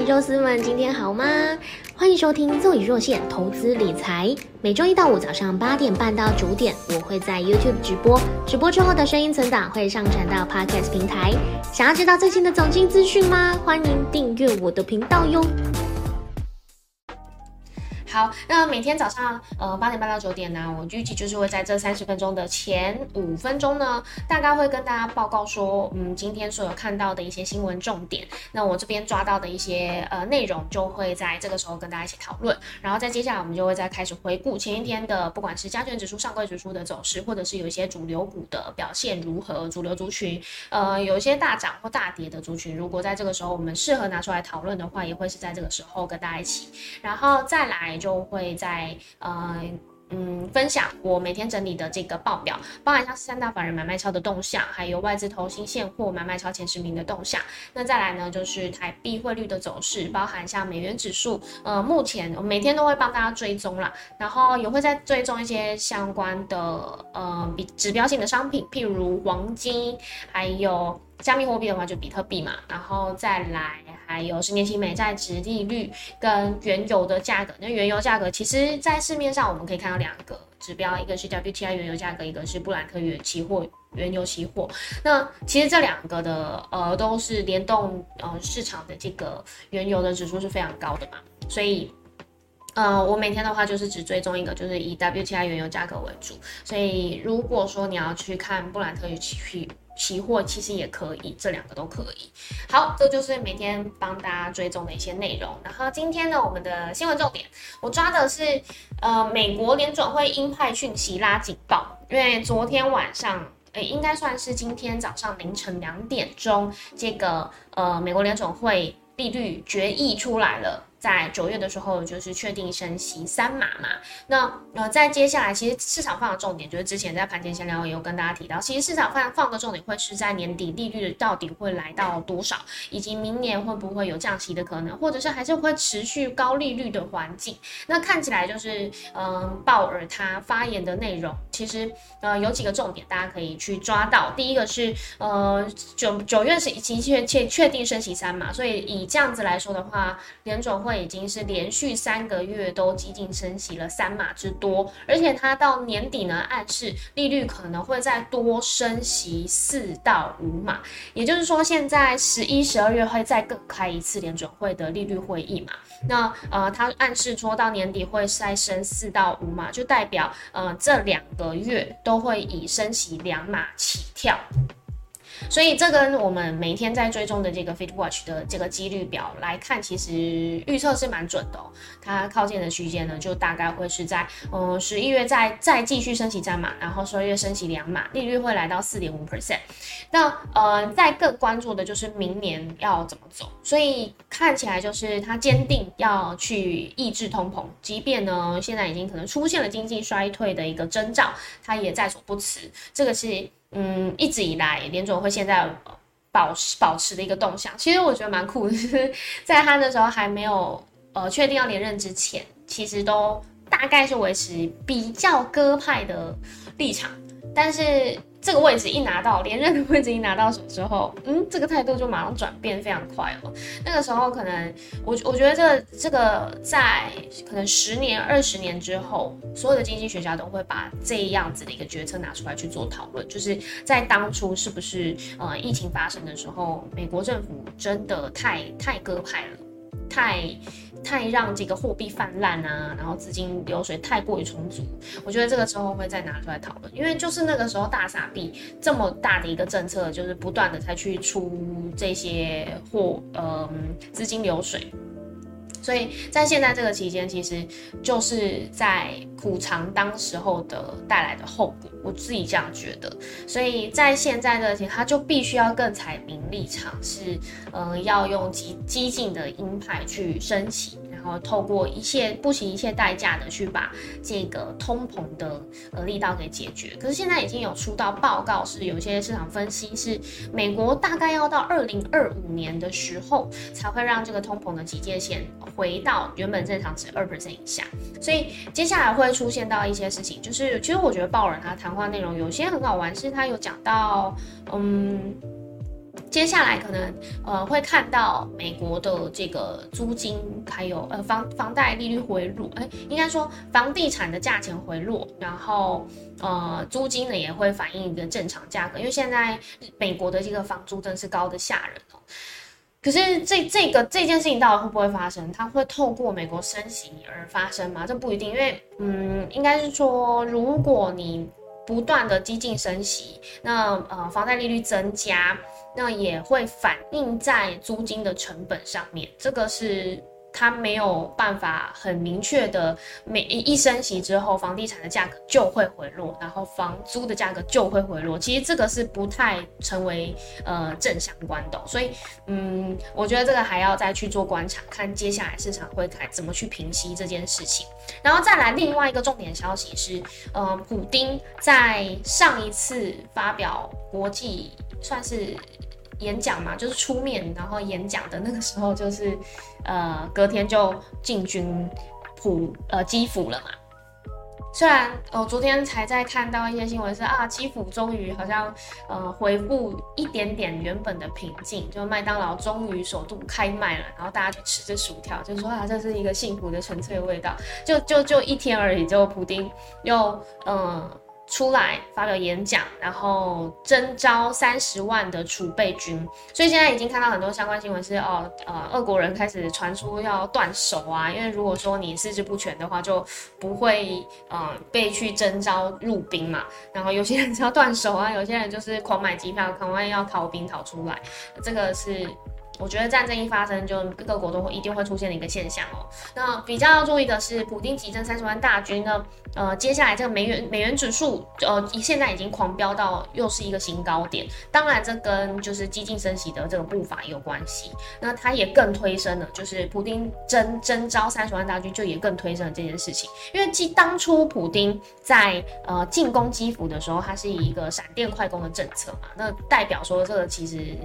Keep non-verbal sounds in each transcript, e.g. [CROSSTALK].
肉丝们，今天好吗？欢迎收听若隐若现投资理财，每周一到五早上八点半到九点，我会在 YouTube 直播，直播之后的声音存档会上传到 Podcast 平台。想要知道最新的总经资讯吗？欢迎订阅我的频道哟。好，那每天早上呃八点半到九点呢，我预计就是会在这三十分钟的前五分钟呢，大概会跟大家报告说，嗯，今天所有看到的一些新闻重点。那我这边抓到的一些呃内容，就会在这个时候跟大家一起讨论。然后在接下来，我们就会再开始回顾前一天的，不管是加权指数、上柜指数的走势，或者是有一些主流股的表现如何，主流族群，呃，有一些大涨或大跌的族群，如果在这个时候我们适合拿出来讨论的话，也会是在这个时候跟大家一起，然后再来。就都会在呃嗯分享我每天整理的这个报表，包含像三大法人买卖超的动向，还有外资投新现货买卖超前十名的动向。那再来呢，就是台币汇率的走势，包含像美元指数，呃，目前我每天都会帮大家追踪啦，然后也会在追踪一些相关的呃比指标性的商品，譬如黄金，还有。加密货币的话，就比特币嘛，然后再来还有十年期美债值利率跟原油的价格。那原油价格其实，在市面上我们可以看到两个指标，一个是 WTI 原油价格，一个是布兰特原期货原油期货。那其实这两个的呃都是联动呃市场的这个原油的指数是非常高的嘛，所以呃我每天的话就是只追踪一个，就是以 WTI 原油价格为主。所以如果说你要去看布兰特与期期货其实也可以，这两个都可以。好，这就是每天帮大家追踪的一些内容。然后今天呢，我们的新闻重点，我抓的是呃，美国联准会鹰派讯息拉警报，因为昨天晚上，诶，应该算是今天早上凌晨两点钟，这个呃，美国联准会利率决议出来了。在九月的时候，就是确定升息三码嘛。那呃，在接下来，其实市场放的重点就是之前在盘前闲聊也有跟大家提到，其实市场放放的重点会是在年底利率到底会来到多少，以及明年会不会有降息的可能，或者是还是会持续高利率的环境。那看起来就是嗯，鲍尔他发言的内容，其实呃有几个重点大家可以去抓到。第一个是呃九九月是已经确确确定升息三码，所以以这样子来说的话，联总会。已经是连续三个月都激进升息了三码之多，而且它到年底呢，暗示利率可能会再多升息四到五码，也就是说，现在十一、十二月会再更开一次联准会的利率会议嘛？那呃，它暗示说到年底会再升四到五码，就代表呃这两个月都会以升息两码起跳。所以这跟我们每天在追踪的这个 Fit Watch 的这个几率表来看，其实预测是蛮准的。它靠近的区间呢，就大概会是在嗯十一月再再继续升息三码，然后十二月升息两码，利率会来到四点五 percent。那呃，在更关注的就是明年要怎么走。所以看起来就是它坚定要去抑制通膨，即便呢现在已经可能出现了经济衰退的一个征兆，它也在所不辞。这个是。嗯，一直以来连总会现在保持保持的一个动向，其实我觉得蛮酷的。在他那时候还没有呃确定要连任之前，其实都大概是维持比较鸽派的立场，但是。这个位置一拿到连任的位置一拿到手之后，嗯，这个态度就马上转变非常快了。那个时候可能我我觉得这个这个在可能十年二十年之后，所有的经济学家都会把这样子的一个决策拿出来去做讨论，就是在当初是不是呃疫情发生的时候，美国政府真的太太鸽派了，太。太让这个货币泛滥啊，然后资金流水太过于充足，我觉得这个时候会再拿出来讨论，因为就是那个时候大傻币这么大的一个政策，就是不断的才去出这些货，嗯，资金流水。所以在现在这个期间，其实就是在补偿当时候的带来的后果，我自己这样觉得。所以在现在的情，他就必须要更采明立场，是嗯，要用激激进的鹰派去升起。然后透过一切不惜一切代价的去把这个通膨的呃力道给解决。可是现在已经有出到报告，是有一些市场分析是美国大概要到二零二五年的时候才会让这个通膨的极界线回到原本正常值二 percent 以下。所以接下来会出现到一些事情，就是其实我觉得鲍尔他谈话内容有些很好玩，是他有讲到嗯。接下来可能呃会看到美国的这个租金还有呃房房贷利率回落，哎，应该说房地产的价钱回落，然后呃租金呢也会反映一个正常价格，因为现在美国的这个房租真是高的吓人哦。可是这这个这件事情到底会不会发生？它会透过美国升息而发生吗？这不一定，因为嗯，应该是说如果你不断的激进升息，那呃房贷利率增加。那也会反映在租金的成本上面，这个是它没有办法很明确的，每一升息之后，房地产的价格就会回落，然后房租的价格就会回落。其实这个是不太成为呃正相关的，所以嗯，我觉得这个还要再去做观察，看接下来市场会怎么去平息这件事情。然后再来另外一个重点消息是，呃，普丁在上一次发表国际算是。演讲嘛，就是出面，然后演讲的那个时候，就是，呃，隔天就进军普呃基辅了嘛。虽然我昨天才在看到一些新闻，是啊，基辅终于好像呃恢复一点点原本的平静，就麦当劳终于首度开卖了，然后大家就吃着薯条，就说啊，这是一个幸福的纯粹味道。就就就一天而已，就普丁又嗯。出来发表演讲，然后征召三十万的储备军，所以现在已经看到很多相关新闻是哦，呃，俄国人开始传出要断手啊，因为如果说你四肢不全的话，就不会呃被去征召入兵嘛。然后有些人是要断手啊，有些人就是狂买机票，可能要逃兵逃出来，这个是。我觉得战争一发生，就各国都会一定会出现的一个现象哦。那比较要注意的是，普京急征三十万大军呢，呃，接下来这个美元美元指数，呃，现在已经狂飙到又是一个新高点。当然，这跟就是激进升息的这个步伐有关系。那它也更推升了，就是普京征征召三十万大军，就也更推升了这件事情。因为基当初普京在呃进攻基辅的时候，他是以一个闪电快攻的政策嘛，那代表说这个其实。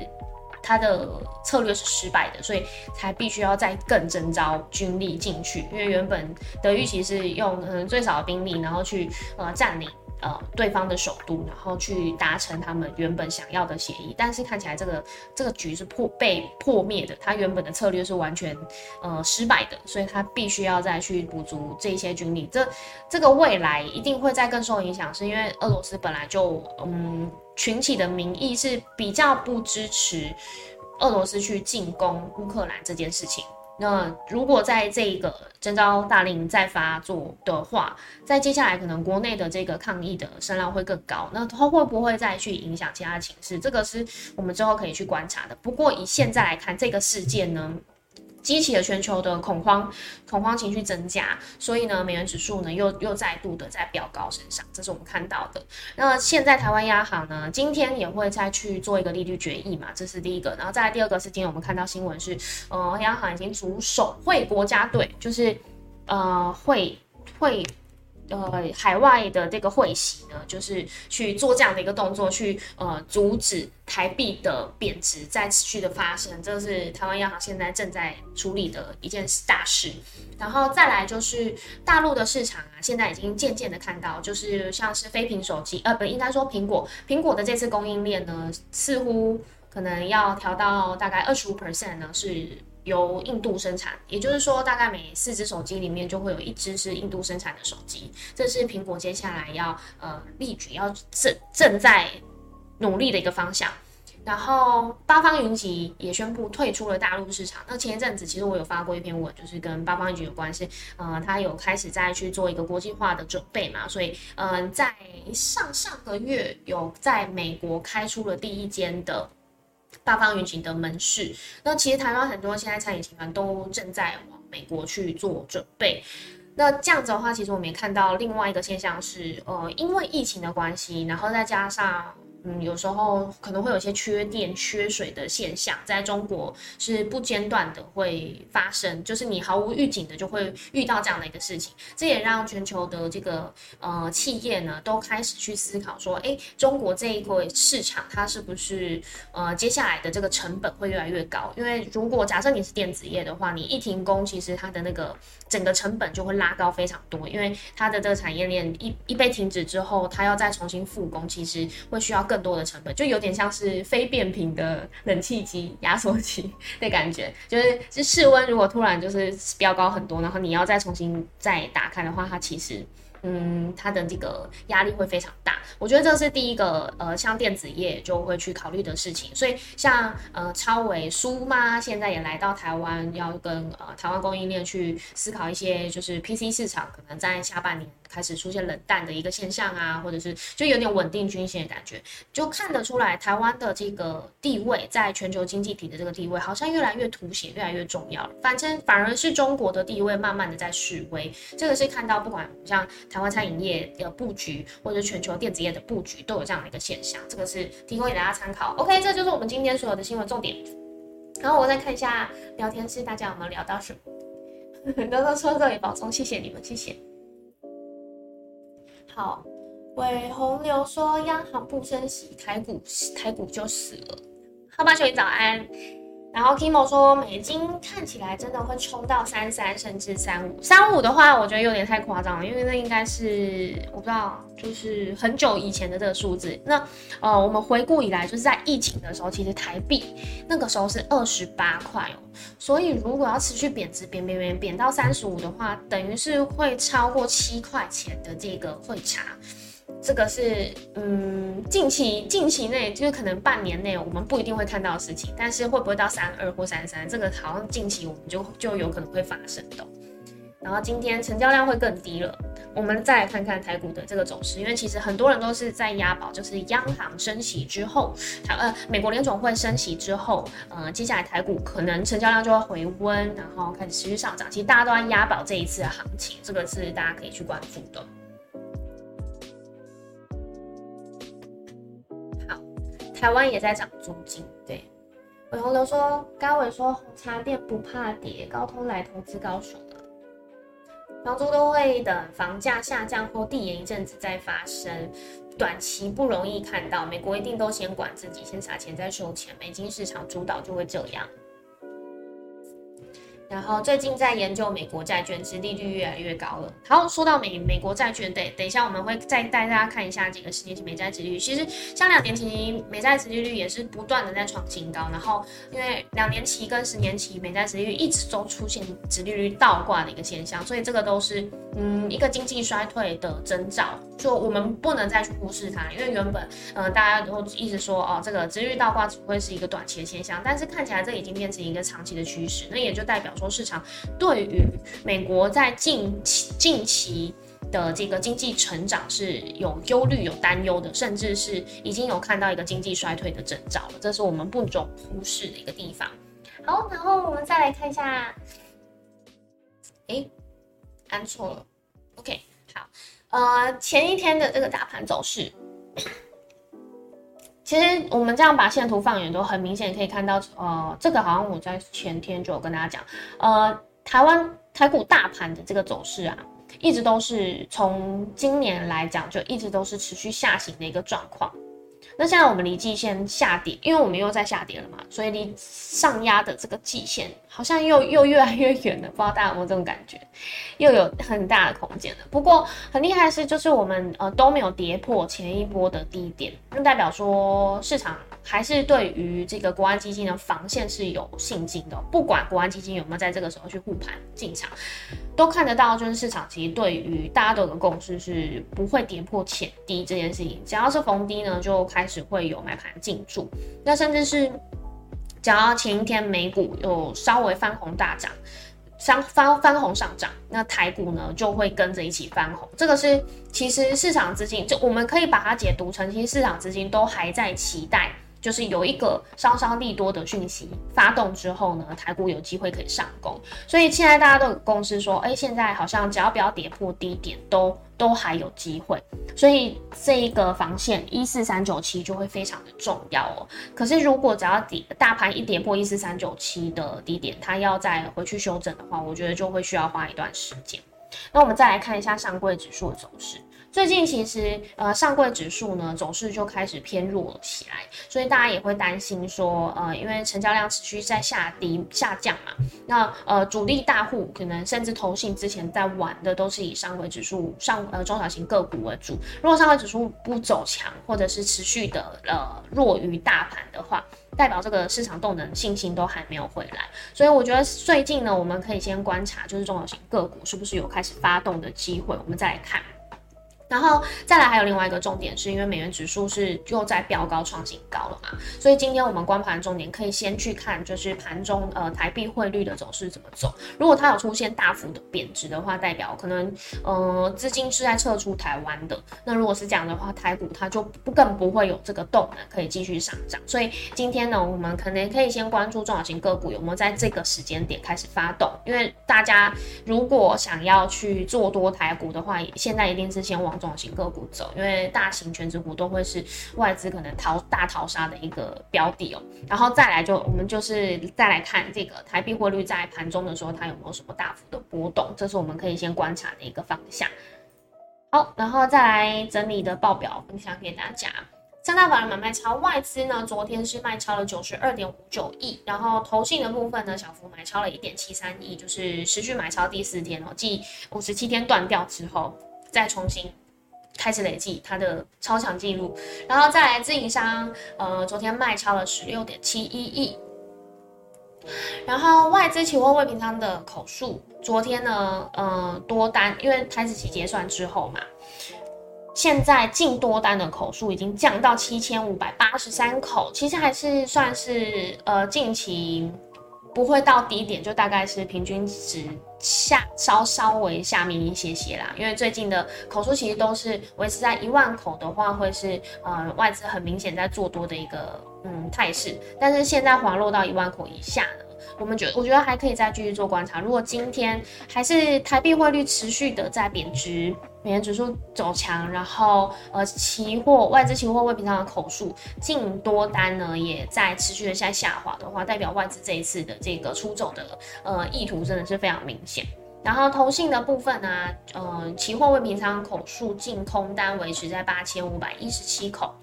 他的策略是失败的，所以才必须要再更征召军力进去，因为原本德玉其实用嗯最少的兵力，然后去呃占领。呃，对方的首都，然后去达成他们原本想要的协议，但是看起来这个这个局是破被破灭的，他原本的策略是完全呃失败的，所以他必须要再去补足这些军力，这这个未来一定会再更受影响，是因为俄罗斯本来就嗯群体的民意是比较不支持俄罗斯去进攻乌克兰这件事情。那如果在这个征召大令再发作的话，在接下来可能国内的这个抗议的声浪会更高，那它会不会再去影响其他情势？这个是我们之后可以去观察的。不过以现在来看，这个事件呢？激起了全球的恐慌，恐慌情绪增加，所以呢，美元指数呢又又再度的在飙高身上，这是我们看到的。那现在台湾央行呢，今天也会再去做一个利率决议嘛，这是第一个。然后再来第二个是今天我们看到新闻是，呃，央行已经组手会国家队，就是呃会会。呃，海外的这个汇息呢，就是去做这样的一个动作，去呃阻止台币的贬值在持续的发生，这是台湾央行现在正在处理的一件大事。然后再来就是大陆的市场啊，现在已经渐渐的看到，就是像是非屏手机，呃，不应该说苹果，苹果的这次供应链呢，似乎可能要调到大概二十五 percent 呢是。由印度生产，也就是说，大概每四只手机里面就会有一只是印度生产的手机。这是苹果接下来要呃力举要正正在努力的一个方向。然后八方云集也宣布退出了大陆市场。那前一阵子其实我有发过一篇文，就是跟八方云集有关系，呃，他有开始在去做一个国际化的准备嘛，所以嗯，在上上个月有在美国开出了第一间的。大方云集的门市，那其实台湾很多现在餐饮集团都正在往美国去做准备。那这样子的话，其实我们也看到另外一个现象是，呃，因为疫情的关系，然后再加上。嗯，有时候可能会有一些缺电、缺水的现象，在中国是不间断的会发生，就是你毫无预警的就会遇到这样的一个事情。这也让全球的这个呃企业呢都开始去思考说，哎，中国这一块市场它是不是呃接下来的这个成本会越来越高？因为如果假设你是电子业的话，你一停工，其实它的那个整个成本就会拉高非常多，因为它的这个产业链一一被停止之后，它要再重新复工，其实会需要更。更多的成本，就有点像是非变频的冷气机、压缩机的感觉，就是是室温如果突然就是飙高很多，然后你要再重新再打开的话，它其实。嗯，它的这个压力会非常大，我觉得这是第一个，呃，像电子业就会去考虑的事情。所以像呃超维苏妈现在也来到台湾，要跟呃台湾供应链去思考一些，就是 PC 市场可能在下半年。开始出现冷淡的一个现象啊，或者是就有点稳定均线的感觉，就看得出来台湾的这个地位在全球经济体的这个地位好像越来越凸显，越来越重要了。反正反而是中国的地位慢慢的在示威，这个是看到不管像台湾餐饮业的布局，或者全球电子业的布局都有这样的一个现象，这个是提供给大家参考。OK，这就是我们今天所有的新闻重点。然后我再看一下聊天室，大家有没有聊到什么？很 [LAUGHS] 多都说各位保重，谢谢你们，谢谢。好，韦洪流说央行不升息，台股台股就死了。好吧，兄弟早安。然后 Kimo 说美金看起来真的会冲到三三甚至三五，三五的话我觉得有点太夸张了，因为那应该是我不知道，就是很久以前的这个数字。那呃，我们回顾以来，就是在疫情的时候，其实台币那个时候是二十八块哦，所以如果要持续贬值，贬贬贬贬到三十五的话，等于是会超过七块钱的这个汇差。这个是嗯，近期近期内就是可能半年内我们不一定会看到的事情，但是会不会到三二或三三，这个好像近期我们就就有可能会发生的。然后今天成交量会更低了，我们再来看看台股的这个走势，因为其实很多人都是在押宝，就是央行升息之后，台呃美国联总会升息之后，呃接下来台股可能成交量就会回温，然后开始持续上涨。其实大家都在押宝这一次的行情，这个是大家可以去关注的。台湾也在涨租金，对。伟洪流说，高伟说红茶店不怕跌，高通来投资高雄了。房租都会等房价下降后递延一阵子再发生，短期不容易看到。美国一定都先管自己，先撒钱再收钱，美金市场主导就会这样。然后最近在研究美国债券，殖利率越来越高了。好，说到美美国债券，对，等一下我们会再带大家看一下这个十年期美债殖利率。其实像两年期美债殖利率也是不断的在创新高。然后因为两年期跟十年期美债殖利率一直都出现殖利率倒挂的一个现象，所以这个都是嗯一个经济衰退的征兆。就我们不能再去忽视它，因为原本呃大家都一直说哦这个殖利率倒挂只会是一个短期的现象，但是看起来这已经变成一个长期的趋势，那也就代表。说市场对于美国在近期近期的这个经济成长是有忧虑、有担忧的，甚至是已经有看到一个经济衰退的征兆了，这是我们不容忽视的一个地方。好，然后我们再来看一下，哎，按错了，OK，好，呃，前一天的这个大盘走势。其实我们这样把线图放远，都很明显可以看到，呃，这个好像我在前天就有跟大家讲，呃，台湾台股大盘的这个走势啊，一直都是从今年来讲，就一直都是持续下行的一个状况。那现在我们离季线下跌，因为我们又在下跌了嘛，所以离上压的这个季线好像又又越来越远了，不知道大家有没有这种感觉？又有很大的空间了。不过很厉害的是，就是我们呃都没有跌破前一波的低点，那代表说市场。还是对于这个国安基金的防线是有信心的，不管国安基金有没有在这个时候去护盘进场，都看得到，就是市场其实对于大家都有个共识是不会跌破前低这件事情，只要是逢低呢，就开始会有买盘进驻，那甚至是只要前一天美股有稍微翻红大涨，翻翻翻红上涨，那台股呢就会跟着一起翻红，这个是其实市场资金就我们可以把它解读成，其实市场资金都还在期待。就是有一个稍稍利多的讯息发动之后呢，台股有机会可以上攻，所以现在大家都有共识说，哎，现在好像只要不要跌破低点，都都还有机会，所以这一个防线一四三九七就会非常的重要哦。可是如果只要跌大盘一跌破一四三九七的低点，它要再回去修正的话，我觉得就会需要花一段时间。那我们再来看一下上柜指数的走势。最近其实呃上柜指数呢走势就开始偏弱了起来，所以大家也会担心说，呃，因为成交量持续在下跌下降嘛，那呃主力大户可能甚至投信之前在玩的都是以上柜指数上呃中小型个股为主，如果上柜指数不走强或者是持续的呃弱于大盘的话。代表这个市场动能信心都还没有回来，所以我觉得最近呢，我们可以先观察，就是中小型个股是不是有开始发动的机会，我们再来看。然后再来还有另外一个重点，是因为美元指数是又在飙高创新高了嘛，所以今天我们观盘重点可以先去看，就是盘中呃台币汇率的走势怎么走。如果它有出现大幅的贬值的话，代表可能呃资金是在撤出台湾的。那如果是这样的话，台股它就不更不会有这个动能可以继续上涨。所以今天呢，我们可能可以先关注中小型个股有没有在这个时间点开始发动，因为大家如果想要去做多台股的话，现在一定是先往。中型个股走，因为大型全职股都会是外资可能淘大淘沙的一个标的哦。然后再来就我们就是再来看这个台币汇率在盘中的时候，它有没有什么大幅的波动，这是我们可以先观察的一个方向。好，然后再来整理的报表分享给大家。三大法人买卖超，外资呢昨天是卖超了九十二点五九亿，然后投信的部分呢小幅买超了一点七三亿，就是持续买超第四天哦，继五十七天断掉之后再重新。开始累计它的超强记录，然后再来自营商，呃，昨天卖超了十六点七一亿，然后外资期货未平仓的口数，昨天呢，呃，多单，因为台子期结算之后嘛，现在净多单的口数已经降到七千五百八十三口，其实还是算是呃近期不会到低点，就大概是平均值。下稍稍微下面一些些啦，因为最近的口数其实都是维持在一万口的话，会是呃外资很明显在做多的一个嗯态势，但是现在滑落到一万口以下了。我们觉，我觉得还可以再继续做观察。如果今天还是台币汇率持续的在贬值，美元指数走强，然后呃期货外资期货未平仓的口数净多单呢也在持续的在下滑的话，代表外资这一次的这个出走的呃意图真的是非常明显。然后投信的部分呢，呃期货未平仓口数净空单维持在八千五百一十七口。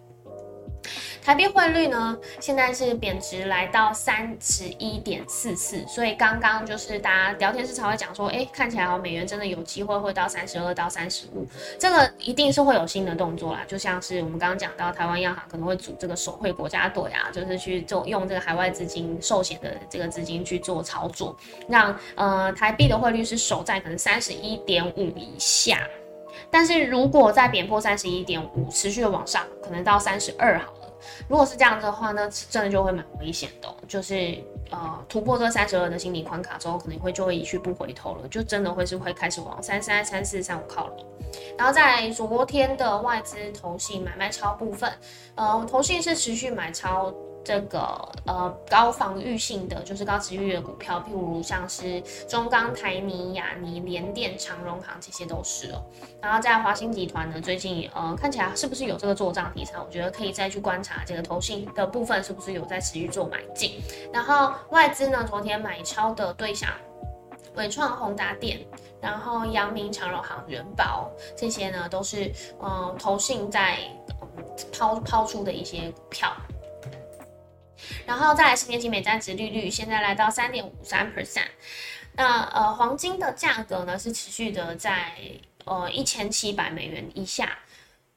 台币汇率呢，现在是贬值来到三十一点四四，所以刚刚就是大家聊天室才会讲说，哎，看起来哦，美元真的有机会会到三十二到三十五，这个一定是会有新的动作啦，就像是我们刚刚讲到，台湾央行可能会组这个手绘国家队啊，就是去做用这个海外资金寿险的这个资金去做操作，让呃台币的汇率是守在可能三十一点五以下，但是如果再贬破三十一点五，持续的往上，可能到三十二好。如果是这样的话那，真的就会蛮危险的，就是呃突破这三十二的心理关卡之后，可能会就会一去不回头了，就真的会是会开始往三三、三四、三五靠拢。然后在昨天的外资投信买卖超部分，呃，投信是持续买超。这个呃高防御性的就是高持续的股票，譬如像是中钢、台泥、亚泥、联电、长荣行这些都是哦。然后在华兴集团呢，最近呃看起来是不是有这个做账题材？我觉得可以再去观察这个投信的部分是不是有在持续做买进。然后外资呢，昨天买超的对象，伟创、宏达电，然后阳明、长荣行、元宝这些呢，都是呃投信在抛抛出的一些股票。然后再来十年期美债值利率现在来到三点五三 percent，那呃黄金的价格呢是持续的在呃一千七百美元以下，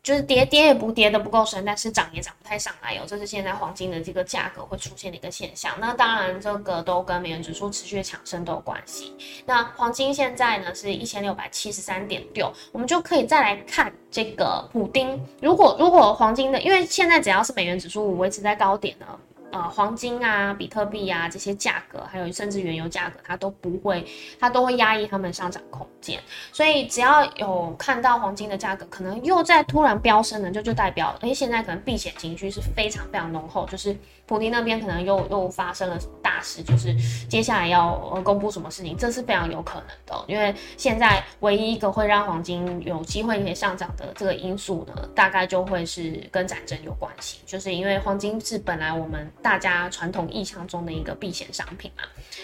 就是跌跌也不跌的不够深，但是涨也涨不太上来哦，这是现在黄金的这个价格会出现的一个现象。那当然这个都跟美元指数持续的强升都有关系。那黄金现在呢是一千六百七十三点六，我们就可以再来看这个普丁。如果如果黄金的，因为现在只要是美元指数维持在高点呢。呃，黄金啊、比特币啊这些价格，还有甚至原油价格，它都不会，它都会压抑它们上涨空间。所以只要有看到黄金的价格可能又在突然飙升呢，就就代表，哎，现在可能避险情绪是非常非常浓厚，就是普京那边可能又又发生了大事，就是接下来要呃公布什么事情，这是非常有可能的。因为现在唯一一个会让黄金有机会可以上涨的这个因素呢，大概就会是跟战争有关系，就是因为黄金是本来我们大家传统意象中的一个避险商品嘛。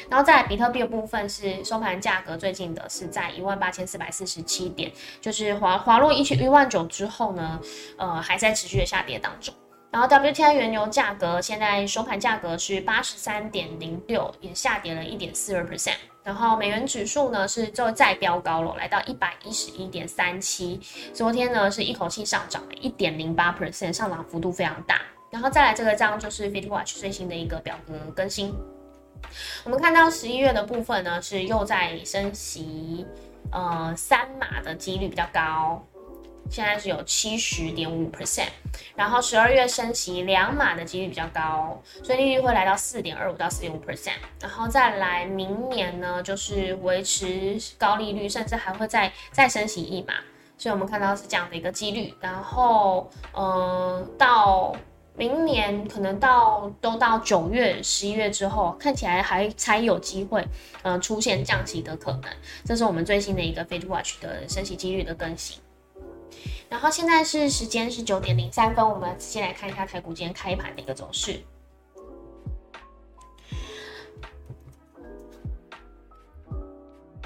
然后在比特币的部分是收盘价格最近的是在一万八千四百四十七点，就是滑滑落一千一万九之后呢，呃还在持续的下跌当中。然后 WTI 原油价格现在收盘价格是八十三点零六，也下跌了一点四二 percent。然后美元指数呢是就再飙高了，来到一百一十一点三七。昨天呢是一口气上涨了一点零八 percent，上涨幅度非常大。然后再来这个章就是 FitWatch 最新的一个表格更新。我们看到十一月的部分呢是又在升息，呃三码的几率比较高。现在是有七十点五 percent，然后十二月升息两码的几率比较高，所以利率会来到四点二五到四点五 percent，然后再来明年呢，就是维持高利率，甚至还会再再升息一码，所以我们看到是这样的一个几率，然后嗯，到明年可能到都到九月、十一月之后，看起来还才有机会，嗯，出现降息的可能，这是我们最新的一个 Fed Watch 的升息几率的更新。然后现在是时间是九点零三分，我们先来看一下台股今天开盘的一个走势。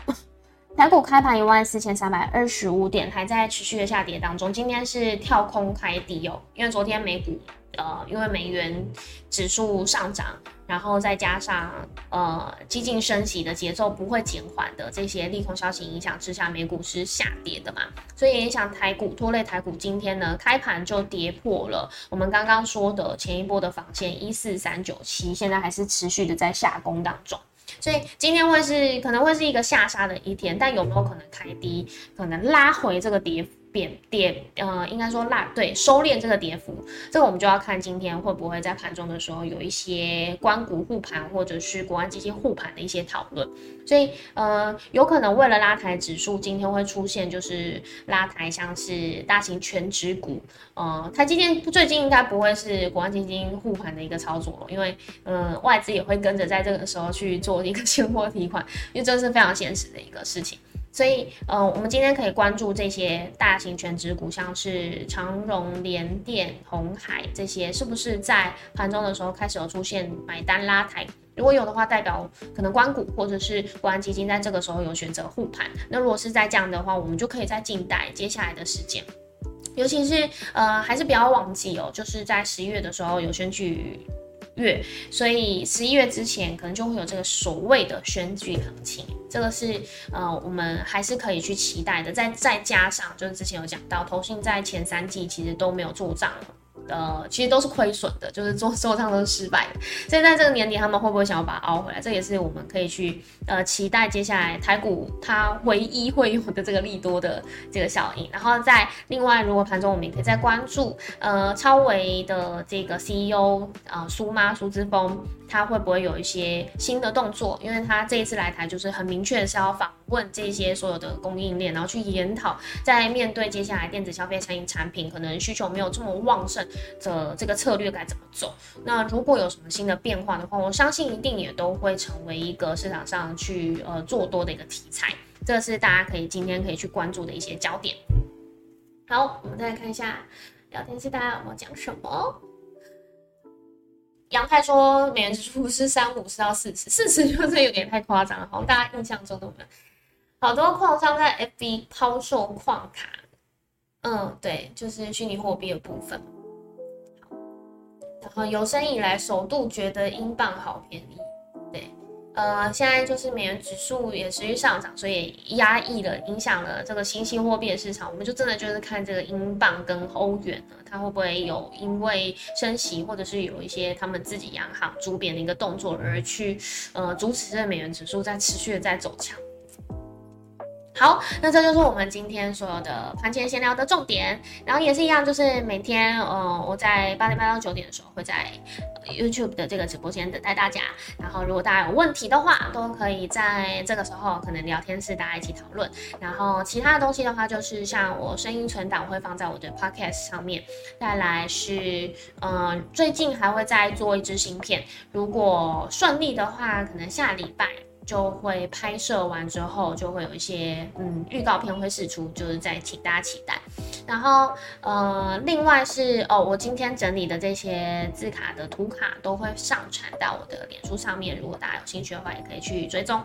[LAUGHS] 台股开盘一万四千三百二十五点，还在持续的下跌当中。今天是跳空开低哦，因为昨天美股呃，因为美元指数上涨。然后再加上呃，激进升息的节奏不会减缓的这些利空消息影响之下，美股是下跌的嘛，所以影响台股拖累台股。今天呢，开盘就跌破了我们刚刚说的前一波的防线一四三九七，现在还是持续的在下攻当中，所以今天会是可能会是一个下杀的一天，但有没有可能开低，可能拉回这个跌幅？跌跌，呃，应该说拉对收敛这个跌幅，这个我们就要看今天会不会在盘中的时候有一些关股护盘或者是国安基金护盘的一些讨论，所以呃，有可能为了拉抬指数，今天会出现就是拉抬像是大型全指股，呃，它今天最近应该不会是国安基金护盘的一个操作了，因为呃外资也会跟着在这个时候去做一个 [LAUGHS] 现货提款，因为这是非常现实的一个事情。所以，呃，我们今天可以关注这些大型全职股，像是长荣、联电、红海这些，是不是在盘中的时候开始有出现买单拉抬？如果有的话，代表可能关股或者是国安基金在这个时候有选择护盘。那如果是在这样的话，我们就可以在静待接下来的时间。尤其是，呃，还是不要忘记哦，就是在十一月的时候有选举。月，所以十一月之前可能就会有这个所谓的选举行情，这个是呃我们还是可以去期待的。再再加上就是之前有讲到，投信在前三季其实都没有做账。呃，其实都是亏损的，就是做做账都是失败的。所以在这个年底，他们会不会想要把它熬回来？这也是我们可以去呃期待接下来台股它唯一会有的这个利多的这个效应。然后在另外，如果盘中我们也可以再关注呃超维的这个 CEO 啊苏妈苏之峰。他会不会有一些新的动作？因为他这一次来台，就是很明确是要访问这些所有的供应链，然后去研讨，在面对接下来电子消费餐饮产品可能需求没有这么旺盛的这个策略该怎么走？那如果有什么新的变化的话，我相信一定也都会成为一个市场上去呃做多的一个题材。这是大家可以今天可以去关注的一些焦点。好，我们再来看一下聊天室大家有没有讲什么？杨太说美元指数是三五十到四十，四十就是有点太夸张了，好像大家印象中都没有。好多矿商在 FB 抛售矿卡，嗯，对，就是虚拟货币的部分。然后有生以来首度觉得英镑好便宜，对。呃，现在就是美元指数也持续上涨，所以压抑了、影响了这个新兴货币的市场。我们就真的就是看这个英镑跟欧元呢，它会不会有因为升息，或者是有一些他们自己央行主贬的一个动作，而去呃阻止这美元指数在持续的在走强。好，那这就是我们今天所有的盘前闲聊的重点。然后也是一样，就是每天，呃，我在八点半到九点的时候会在 YouTube 的这个直播间等待大家。然后如果大家有问题的话，都可以在这个时候可能聊天室大家一起讨论。然后其他的东西的话，就是像我声音存档会放在我的 Podcast 上面。再来是，嗯，最近还会再做一支新片，如果顺利的话，可能下礼拜。就会拍摄完之后，就会有一些嗯预告片会释出，就是在请大家期待。然后呃，另外是哦，我今天整理的这些字卡的图卡都会上传到我的脸书上面，如果大家有兴趣的话，也可以去追踪。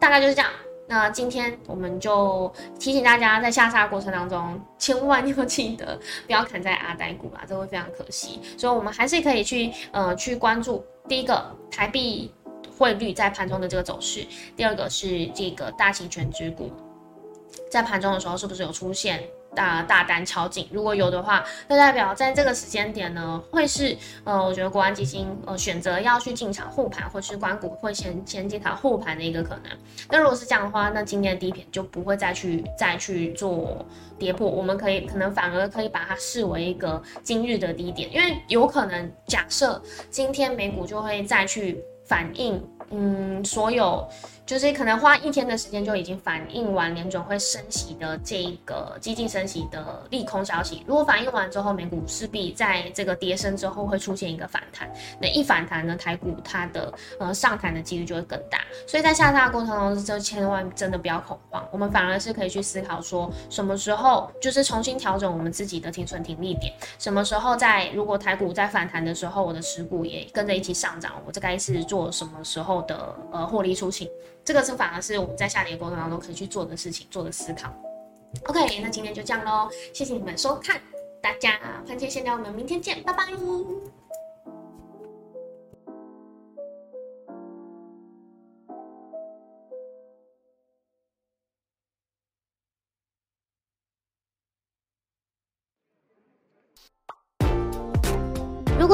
大概就是这样。那今天我们就提醒大家，在下杀过程当中，千万要记得不要砍在阿呆股啊，这会非常可惜。所以，我们还是可以去呃去关注第一个台币。汇率在盘中的这个走势，第二个是这个大型全值股在盘中的时候是不是有出现大大单敲进？如果有的话，那代表在这个时间点呢，会是呃，我觉得国安基金呃选择要去进场护盘，或是关股会先先进场护盘的一个可能。那如果是这样的话，那今天的低点就不会再去再去做跌破，我们可以可能反而可以把它视为一个今日的低点，因为有可能假设今天美股就会再去。反映，嗯，所有。就是可能花一天的时间就已经反映完联准会升息的这个激进升息的利空消息。如果反映完之后，美股势必在这个跌升之后会出现一个反弹。那一反弹呢，台股它的呃上弹的几率就会更大。所以在下杀的过程中，就千万真的不要恐慌。我们反而是可以去思考说，什么时候就是重新调整我们自己的停损停利点。什么时候在如果台股在反弹的时候，我的持股也跟着一起上涨，我这该是做什么时候的呃获利出清？这个是反而是我们在下跌过程当中可以去做的事情，做的思考。OK，那今天就这样喽，谢谢你们收看，大家番茄先聊，我们明天见，拜拜。